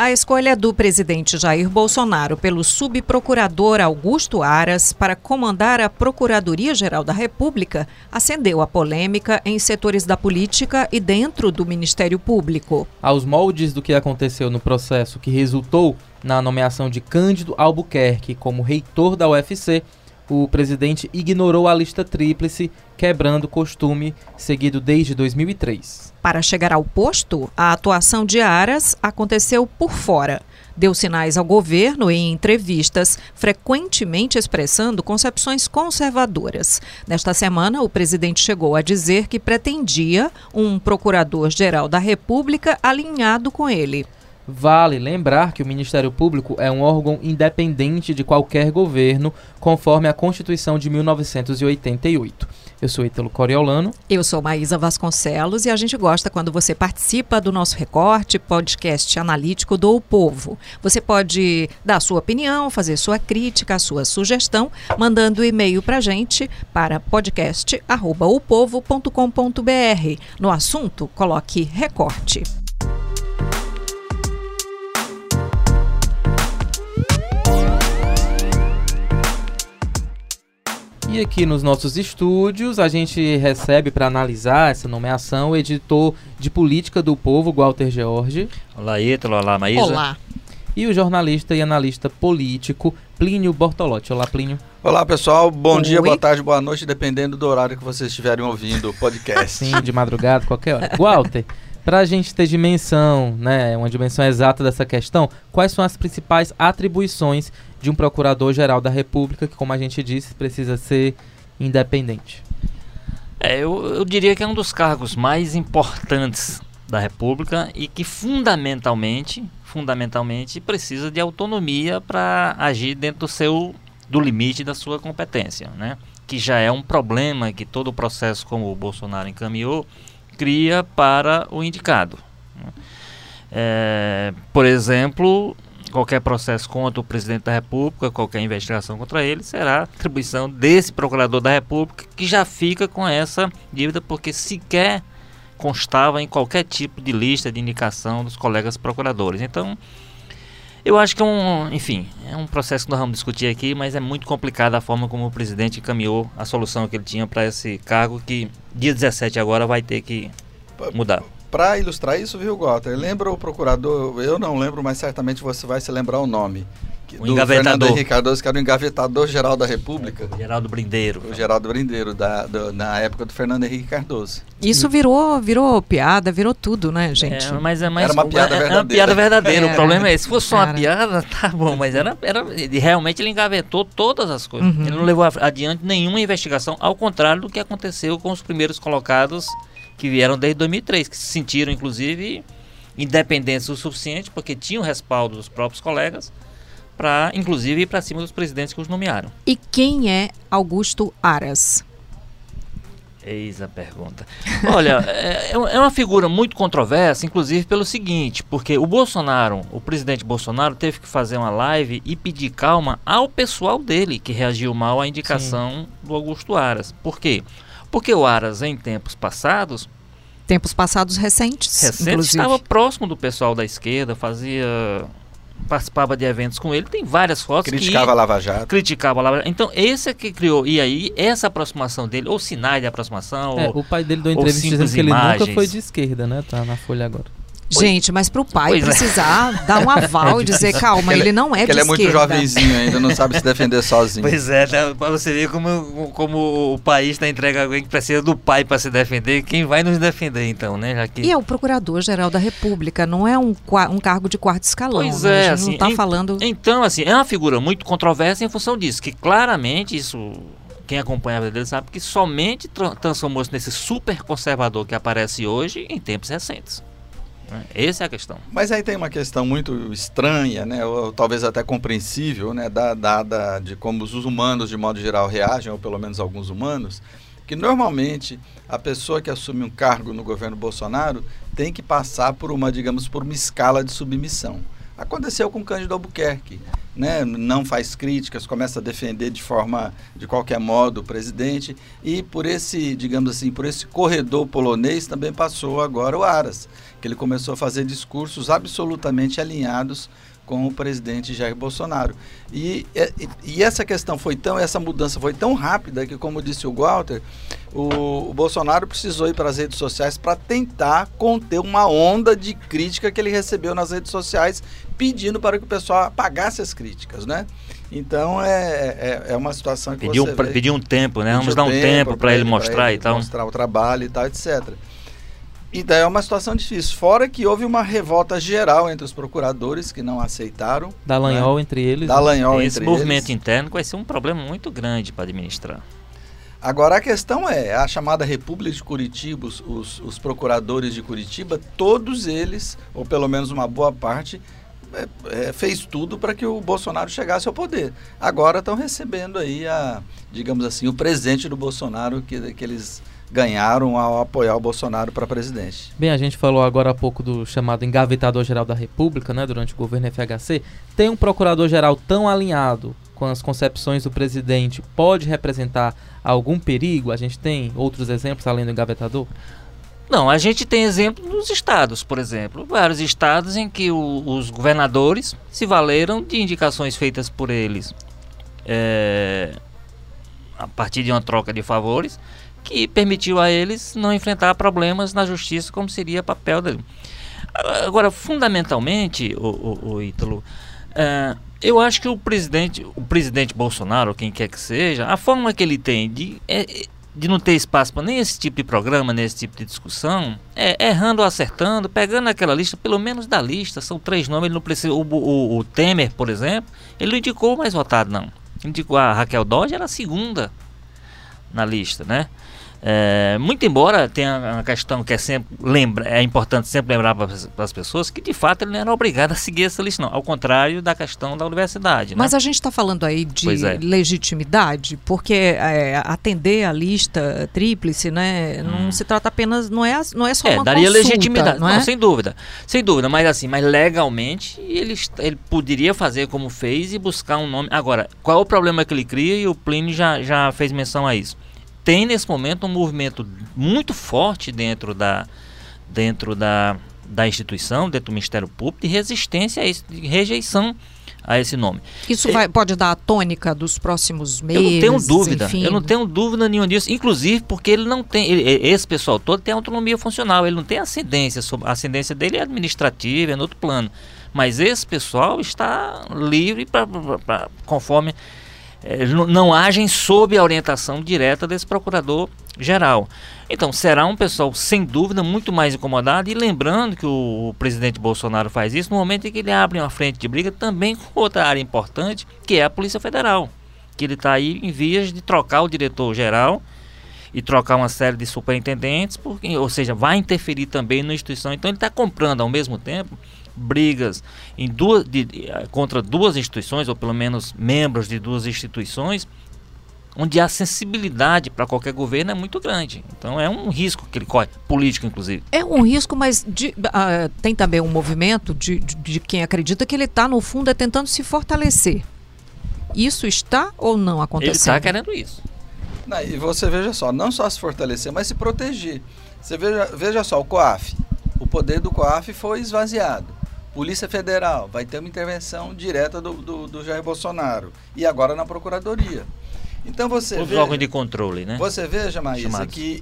A escolha do presidente Jair Bolsonaro pelo subprocurador Augusto Aras para comandar a Procuradoria-Geral da República acendeu a polêmica em setores da política e dentro do Ministério Público. Aos moldes do que aconteceu no processo que resultou na nomeação de Cândido Albuquerque como reitor da UFC, o presidente ignorou a lista tríplice, quebrando costume seguido desde 2003. Para chegar ao posto, a atuação de Aras aconteceu por fora. Deu sinais ao governo em entrevistas, frequentemente expressando concepções conservadoras. Nesta semana, o presidente chegou a dizer que pretendia um procurador-geral da República alinhado com ele. Vale lembrar que o Ministério Público é um órgão independente de qualquer governo, conforme a Constituição de 1988. Eu sou Ítalo Coriolano. Eu sou Maísa Vasconcelos e a gente gosta quando você participa do nosso recorte, podcast analítico do o Povo. Você pode dar a sua opinião, fazer sua crítica, sua sugestão, mandando e-mail para a gente para podcast.opovo.com.br. No assunto, coloque recorte. E aqui nos nossos estúdios a gente recebe para analisar essa nomeação o editor de política do povo, Walter George. Olá, Ítalo. Olá, Maísa. Olá. E o jornalista e analista político Plínio Bortolotti. Olá, Plínio. Olá, pessoal. Bom Oi. dia, boa tarde, boa noite, dependendo do horário que vocês estiverem ouvindo o podcast. Sim, de madrugada, qualquer hora. Walter, para a gente ter dimensão, né, uma dimensão exata dessa questão, quais são as principais atribuições de um procurador-geral da República que, como a gente disse, precisa ser independente? É, eu, eu diria que é um dos cargos mais importantes da República e que fundamentalmente, fundamentalmente precisa de autonomia para agir dentro do seu do limite da sua competência, né? Que já é um problema que todo o processo como o Bolsonaro encaminhou cria para o indicado. É, por exemplo, qualquer processo contra o presidente da República, qualquer investigação contra ele, será atribuição desse procurador da República que já fica com essa dívida porque sequer constava em qualquer tipo de lista de indicação dos colegas procuradores. Então, eu acho que é um, enfim, é um processo que nós vamos discutir aqui, mas é muito complicado a forma como o presidente encaminhou a solução que ele tinha para esse cargo que dia 17 agora vai ter que mudar. Para ilustrar isso, viu, Walter? Lembra o procurador? Eu não lembro, mas certamente você vai se lembrar o nome. O do engavetador. Fernando Henrique Cardoso, que era o engavetador geral da República. Geraldo Brindeiro. O Geraldo Brindeiro, da, do- na época do Fernando Henrique Cardoso. Isso virou, virou piada, virou tudo, né, gente? É, mas é mais Era uma piada é- é uma verdadeira. piada verdadeira. Era. O problema é esse. Se fosse só uma Era. piada, tá bom, mas era, era realmente ele engavetou todas as coisas. Uhum. Ele não levou adiante nenhuma investigação, ao contrário do que aconteceu com os primeiros colocados que vieram desde 2003, que se sentiram inclusive independentes o suficiente porque tinham respaldo dos próprios colegas para inclusive ir para cima dos presidentes que os nomearam. E quem é Augusto Aras? Eis a pergunta. Olha, é, é uma figura muito controversa, inclusive pelo seguinte, porque o Bolsonaro, o presidente Bolsonaro, teve que fazer uma live e pedir calma ao pessoal dele, que reagiu mal à indicação do Augusto Aras. Por quê? Porque o Aras, em tempos passados, Tempos passados recentes, recente, estava próximo do pessoal da esquerda, fazia. participava de eventos com ele, tem várias fotos Criticava que a Lava Jato. criticava lá. Então, esse é que criou. E aí, essa aproximação dele, ou sinais de aproximação, É, ou o pai dele deu entrevista dizendo que ele nunca imagens. foi de esquerda, né? Tá na folha agora. Gente, mas pro pai Pois é. precisar dar um aval e dizer, calma, Ele- ele não é Porque de ele é muito jovenzinho ainda, não sabe se defender sozinho. Pois é, né? pra você ver como, como o país está entregue a alguém que precisa do pai para se defender. Quem vai nos defender então, né? Já que... E é o Procurador-Geral da República, não é um, um cargo de quarto escalão. Pois né? é, assim, não está em- falando... Então, assim, é uma figura muito controversa em função disso, que claramente isso. Quem acompanha a vida dele sabe que somente tra- transformou-se nesse super conservador que aparece hoje em tempos recentes. Né? Essa é a questão. Mas aí tem uma questão muito estranha, né, ou talvez até compreensível, né, da- dada de como os humanos de modo geral reagem, ou pelo menos alguns humanos, que normalmente a pessoa que assume um cargo no governo Bolsonaro tem que passar por uma, digamos, por uma escala de submissão. Aconteceu com Cândido Albuquerque. né, não faz críticas, começa a defender de forma, de qualquer modo, o presidente. E por esse, digamos assim, por esse corredor polonês também passou agora o Aras, que ele começou a fazer discursos absolutamente alinhados com o presidente Jair Bolsonaro. E, e, e, essa questão foi tão, essa mudança foi tão rápida que, como disse o Walter, o, o Bolsonaro precisou ir para as redes sociais para tentar conter uma onda de crítica que ele recebeu nas redes sociais, pedindo para que o pessoal apagasse as críticas, né? Então é, é, é uma situação que pediu, você vê, pediu um tempo, né? Vamos dar um tempo para ele mostrar ele e tal. Mostrar o trabalho e tal, etc. Então é uma situação difícil. Fora que houve uma revolta geral entre os procuradores que não aceitaram. Dallagnol né? entre eles. Dallagnol né? Esse movimento eles. interno vai ser um problema muito grande para administrar. Agora a questão é, a chamada República de Curitiba, os, os, procuradores de Curitiba, todos eles, ou pelo menos uma boa parte, é, é, fez tudo para que o Bolsonaro chegasse ao poder. Agora estão recebendo aí a, digamos assim, o presente do Bolsonaro que, que eles ganharam ao apoiar o Bolsonaro para presidente. Bem, a gente falou agora há pouco do chamado engavetador-geral da República, né, durante o governo FHC. Tem um procurador-geral tão alinhado com as concepções do presidente, pode representar algum perigo? A gente tem outros exemplos além do engavetador? Não, a gente tem exemplo nos estados, por exemplo. Vários estados em que o, os governadores se valeram de indicações feitas por eles é, a partir de uma troca de favores que permitiu a eles não enfrentar problemas na justiça como seria papel dele. Agora, fundamentalmente, o, o, o Ítalo, é, eu acho que o presidente, o presidente Bolsonaro, quem quer que seja, a forma que ele tem de, é, de não ter espaço para nem esse tipo de programa, nesse tipo de discussão, é errando ou acertando, pegando aquela lista, pelo menos da lista, são três nomes, ele não precisa. O, o, o Temer, por exemplo, ele não indicou o mais votado, não. Ele indicou a Raquel Dodge, era a segunda na lista, né? É, muito embora tenha uma questão que é sempre lembra, é importante sempre lembrar para as pessoas que de fato ele não era obrigado a seguir essa lista, não. Ao contrário da questão da universidade. Mas né? a gente está falando aí de é. legitimidade, porque é, atender a lista tríplice, né, hum. não se trata apenas, não é, não é só é, uma daria consulta, legitimidade, não, é? não, sem dúvida, sem dúvida. Mas assim, mas legalmente ele, ele poderia fazer como fez e buscar um nome. Agora, qual é o problema que ele cria e o Plínio já já fez menção a isso? Tem nesse momento um movimento muito forte dentro da, dentro da, da instituição, dentro do Ministério Público, de resistência a isso, de rejeição a esse nome. Isso vai, pode dar a tônica dos próximos meses? Eu não tenho dúvida, enfim. eu não tenho dúvida nenhuma disso, inclusive porque ele não tem, ele, esse pessoal todo tem autonomia funcional, ele não tem ascendência, a ascendência dele é administrativa, é no outro plano, mas esse pessoal está livre para conforme é, não agem sob a orientação direta desse procurador geral. Então, será um pessoal, sem dúvida, muito mais incomodado. E lembrando que o, presidente Bolsonaro faz isso no momento em que ele abre uma frente de briga também com outra área importante, que é a Polícia Federal. Que ele está aí em vias de trocar o diretor-geral e trocar uma série de superintendentes, porque, ou seja, vai interferir também na instituição. Então, ele está comprando ao mesmo tempo brigas em duas, de, eh, contra duas instituições, ou pelo menos membros de duas instituições, onde a sensibilidade para qualquer governo é muito grande. Então é um risco que ele corre, político inclusive. É um risco, mas de, uh, tem também um movimento de, de, de quem acredita que ele está, no fundo, é tentando se fortalecer. Isso está ou não acontecendo? Ele está querendo isso. Não, e você veja só, não só se fortalecer, mas se proteger. Você veja, veja só, o COAF. O poder do COAF foi esvaziado. Polícia Federal vai ter uma intervenção direta do, do, do Jair Bolsonaro. E agora na Procuradoria. Então você Os órgãos de controle, né? Você veja, Maísa, Chamados. que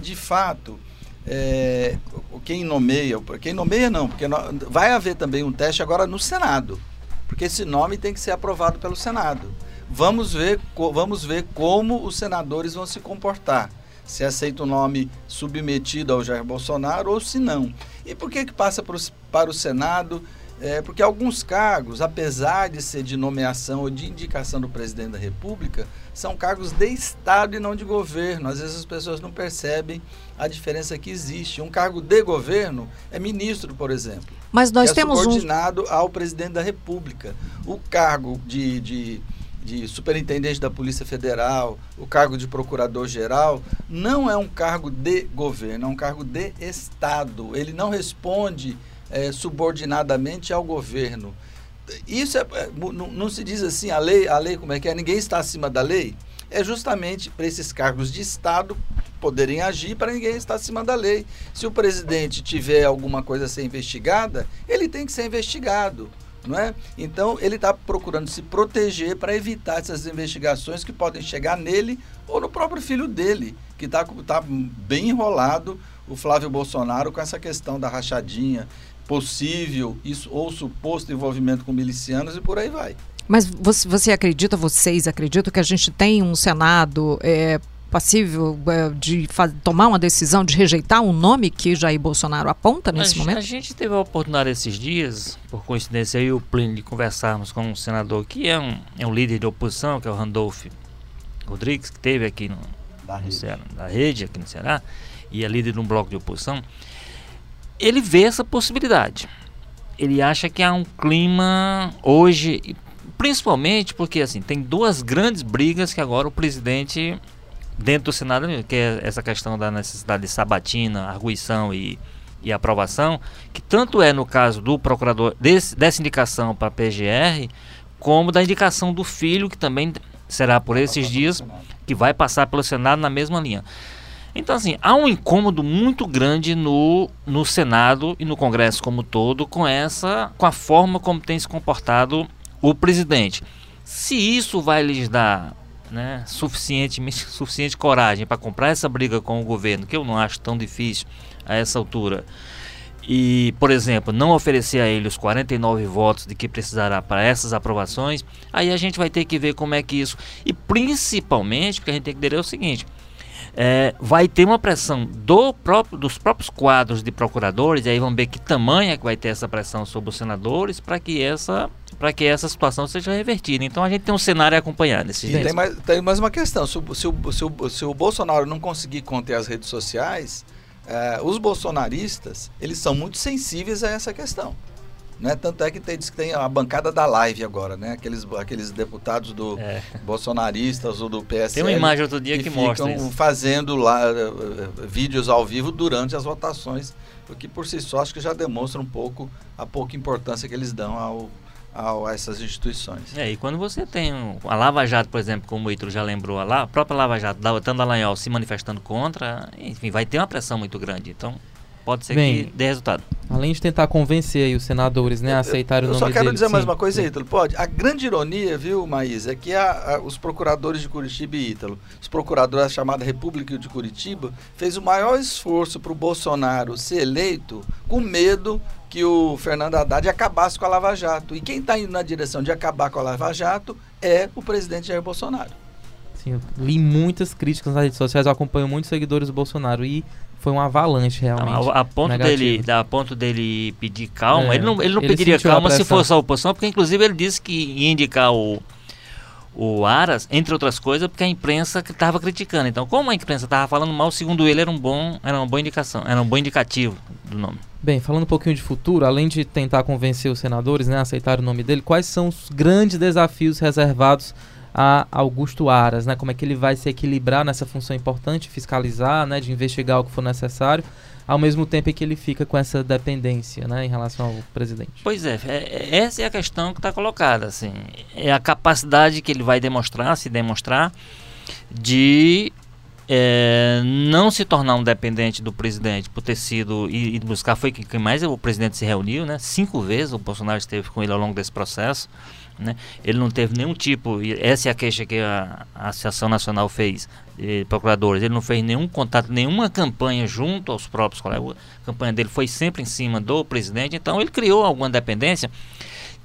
de fato é, quem nomeia, quem nomeia não, porque vai haver também um teste agora no Senado, porque esse nome tem que ser aprovado pelo Senado. Vamos ver, vamos ver como os senadores vão se comportar se aceita o nome submetido ao Jair Bolsonaro ou se não. E por que, que passa para o Senado? É, porque alguns cargos, apesar de ser de nomeação ou de indicação do presidente da República, são cargos de Estado e não de governo. Às vezes as pessoas não percebem a diferença que existe. Um cargo de governo é ministro, por exemplo. Mas nós é temos subordinado um... ao presidente da República. O cargo de, de de superintendente da Polícia Federal, o cargo de procurador-geral, não é um cargo de governo, é um cargo de Estado. Ele não responde é, subordinadamente ao governo. isso é, é não, se diz assim, a lei, a lei como é que é? Ninguém está acima da lei. É justamente para esses cargos de Estado poderem agir para ninguém estar acima da lei. Se o presidente tiver alguma coisa a ser investigada, ele tem que ser investigado. Não é? Então ele está procurando se proteger para evitar essas investigações que podem chegar nele ou no próprio filho dele, que está tá bem enrolado, o Flávio Bolsonaro, com essa questão da rachadinha, possível isso, ou suposto envolvimento com milicianos e por aí vai. Mas você, você acredita, vocês acreditam que a gente tem um Senado é, passível é, de tomar uma decisão de rejeitar um nome que Jair Bolsonaro aponta nesse a, momento? A gente teve a oportunidade esses dias, por coincidência, eu e o Plínio, de conversarmos com um senador que é um, é um líder de oposição, que é o Randolph Rodrigues, que teve aqui no, da, no rede. Ceará, da rede, aqui no Ceará, e é líder de um bloco de oposição. Ele vê essa possibilidade. Ele acha que há um clima hoje, principalmente porque assim tem duas grandes brigas que agora o presidente dentro do Senado, que é essa questão da necessidade de sabatina, arguição e, e aprovação, que tanto é no caso do procurador desse, dessa indicação para a PGR, como da indicação do filho, que também será por esses dias, que vai passar pelo Senado na mesma linha. Então, assim, há um incômodo muito grande no, no Senado e no Congresso como todo com essa, com a forma como tem se comportado o presidente. Se isso vai lhes dar né, suficiente, suficiente coragem para comprar essa briga com o governo, que eu não acho tão difícil a essa altura, e, por exemplo, não oferecer a ele os 49 votos de que precisará para essas aprovações, aí a gente vai ter que ver como é que isso. E principalmente, porque a gente tem que entender é o seguinte: é, vai ter uma pressão do próprio, dos próprios quadros de procuradores, e aí vamos ver que tamanho é que vai ter essa pressão sobre os senadores para que essa para que essa situação seja revertida. Então a gente tem um cenário a acompanhar nesse E tem mais, tem mais uma questão: se o, se, o, se, o, se o Bolsonaro não conseguir conter as redes sociais, é, os bolsonaristas eles são muito sensíveis a essa questão. Né? Tanto é que tem, diz que tem a bancada da live agora, né? Aqueles, aqueles deputados do é. bolsonaristas ou do PSL. Tem uma imagem outro dia que, que mostra isso. fazendo lá uh, vídeos ao vivo durante as votações, o que por si só acho que já demonstra um pouco a pouca importância que eles dão ao, a essas instituições. É, e quando você tem a Lava Jato, por exemplo, como o Ítalo já lembrou, a, a própria Lava Jato, Tanto Dallagnol se manifestando contra, enfim, vai ter uma pressão muito grande. Então, pode ser Bem, que dê resultado. Além de tentar convencer aí os senadores né, a aceitar o nome dele. Eu só quero dele, dizer sim. mais uma coisa, Ítalo. Pode? A grande ironia, viu, Maís, é que a, a, os procuradores de Curitiba e Ítalo, os procuradores da chamada República de Curitiba, fez o maior esforço para o Bolsonaro ser eleito com medo que o Fernando Haddad acabasse com a Lava Jato. E quem está indo na direção de acabar com a Lava Jato é o presidente Jair Bolsonaro. Sim, eu li muitas críticas nas redes sociais, eu acompanho muitos seguidores do Bolsonaro e foi um avalanche realmente. A, a ponto dele, a ponto dele pedir calma, é, ele não, ele não ele pediria calma se fosse a oposição, porque inclusive ele disse que ia indicar o o Aras, entre outras coisas, porque a imprensa estava criticando. Então, como a imprensa estava falando mal, segundo ele era um bom, era uma boa indicação, era um bom indicativo do nome. Bem, falando um pouquinho de futuro, além de tentar convencer os senadores né, a aceitar o nome dele, quais são os grandes desafios reservados a Augusto Aras, né? Como é que ele vai se equilibrar nessa função importante, fiscalizar, né, de investigar o que for necessário, ao mesmo tempo em que ele fica com essa dependência, né, em relação ao presidente. Pois é, é, essa é a questão que está colocada, assim, é a capacidade que ele vai demonstrar, se demonstrar, de é, não se tornar um dependente do presidente por ter sido e, e buscar foi que, que mais o presidente se reuniu, né? Cinco vezes o Bolsonaro esteve com ele ao longo desse processo. Né? Ele não teve nenhum tipo, e essa é a queixa que a, a Associação Nacional fez, procuradores, ele não fez nenhum contato, nenhuma campanha junto aos próprios colegas. A campanha dele foi sempre em cima do presidente, então ele criou alguma dependência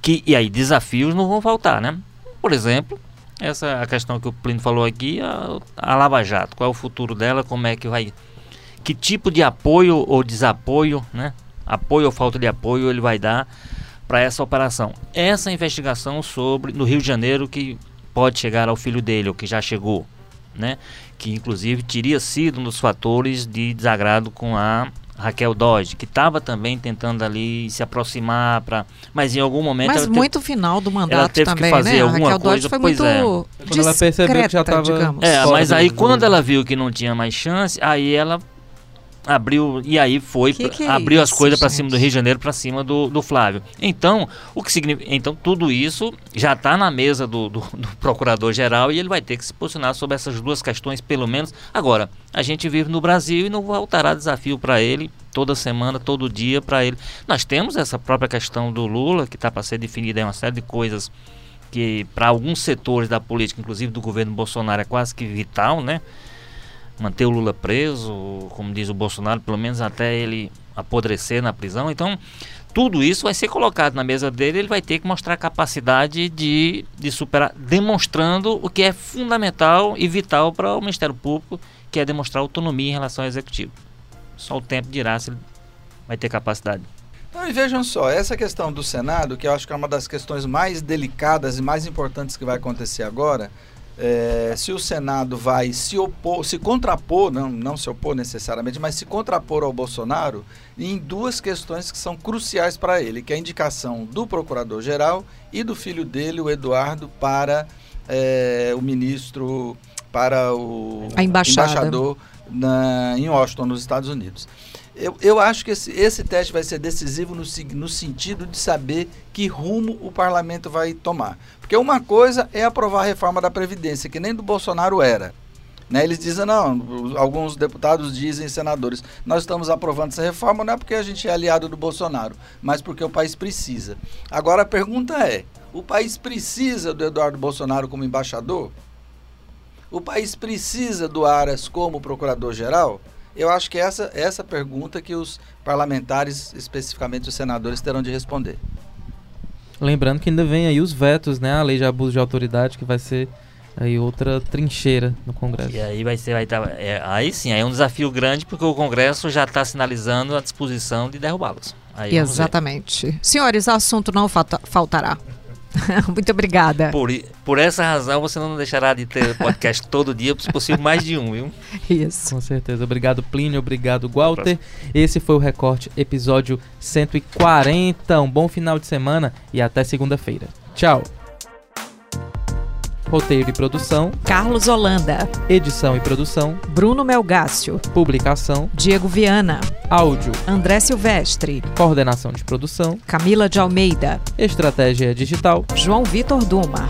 que, e aí desafios não vão faltar, né? Por exemplo, essa é a questão que o Plínio falou aqui, a, a Lava Jato, qual é o futuro dela, como é que vai, que tipo de apoio ou desapoio, né? Apoio ou falta de apoio ele vai dar para essa operação. Essa investigação sobre no Rio de Janeiro que pode chegar ao filho dele, ou que já chegou, né? Que inclusive teria sido um dos fatores de desagrado com a Raquel Dodge, que estava também tentando ali se aproximar para, mas em algum momento mas muito teve, final do mandato ela teve também, que fazer né? alguma Raquel coisa, Dodge foi pois muito é. Quando ela percebeu que já estava É, mas aí quando ela viu que não tinha mais chance, aí ela abriu e aí foi Que que é abriu as isso, coisas para cima do Rio de Janeiro para cima do, do Flávio. Então o que significa então tudo isso já está na mesa do, do, do procurador geral e ele vai ter que se posicionar sobre essas duas questões pelo menos. Agora a gente vive no Brasil e não voltará desafio para ele toda semana todo dia para ele. Nós temos essa própria questão do Lula que está para ser definida em uma série de coisas que para alguns setores da política inclusive do governo Bolsonaro é quase que vital né manter o Lula preso, como diz o Bolsonaro, pelo menos até ele apodrecer na prisão. Então, tudo isso vai ser colocado na mesa dele, ele vai ter que mostrar capacidade de, de superar, demonstrando o que é fundamental e vital para o Ministério Público, que é demonstrar autonomia em relação ao Executivo. Só o tempo dirá se ele vai ter capacidade. Então, e vejam só, essa questão do Senado, que eu acho que é uma das questões mais delicadas e mais importantes que vai acontecer agora, é, se o Senado vai se opor, se contrapor, não, não se opor necessariamente, mas se contrapor ao Bolsonaro em duas questões que são cruciais para ele, que é a indicação do Procurador-Geral e do filho dele, o Eduardo, para é, o ministro, para o embaixador na, em Washington, nos Estados Unidos. Eu, eu acho que esse, esse teste vai ser decisivo no, no sentido de saber que rumo o parlamento vai tomar. Porque uma coisa é aprovar a reforma da Previdência, que nem do Bolsonaro era. Né? Eles dizem, não, alguns deputados dizem, senadores, nós estamos aprovando essa reforma não é porque a gente é aliado do Bolsonaro, mas porque o país precisa. Agora a pergunta é, o país precisa do Eduardo Bolsonaro como embaixador? O país precisa do Aras como procurador-geral? Eu acho que essa essa pergunta que os parlamentares, especificamente os senadores, terão de responder. Lembrando que ainda vem aí os vetos, né? A lei de abuso de autoridade, que vai ser aí outra trincheira no Congresso. E aí vai ser, vai tá, é, aí sim, aí é um desafio grande porque o Congresso já está sinalizando a disposição de derrubá-los. Ver. Exatamente. Senhores, assunto não falta- faltará. Muito obrigada. Por, por essa razão você não deixará de ter podcast todo dia, se possível mais de um, viu? Isso. Com certeza. Obrigado, Plínio. Obrigado, Walter. Esse foi o Recorte, episódio 140. Um bom final de semana e até segunda-feira. Tchau. Roteiro e produção, Carlos Holanda, edição e produção, Bruno Melgácio, publicação, Diego Viana, áudio, André Silvestre, coordenação de produção, Camila de Almeida, estratégia digital. João Vitor Duma.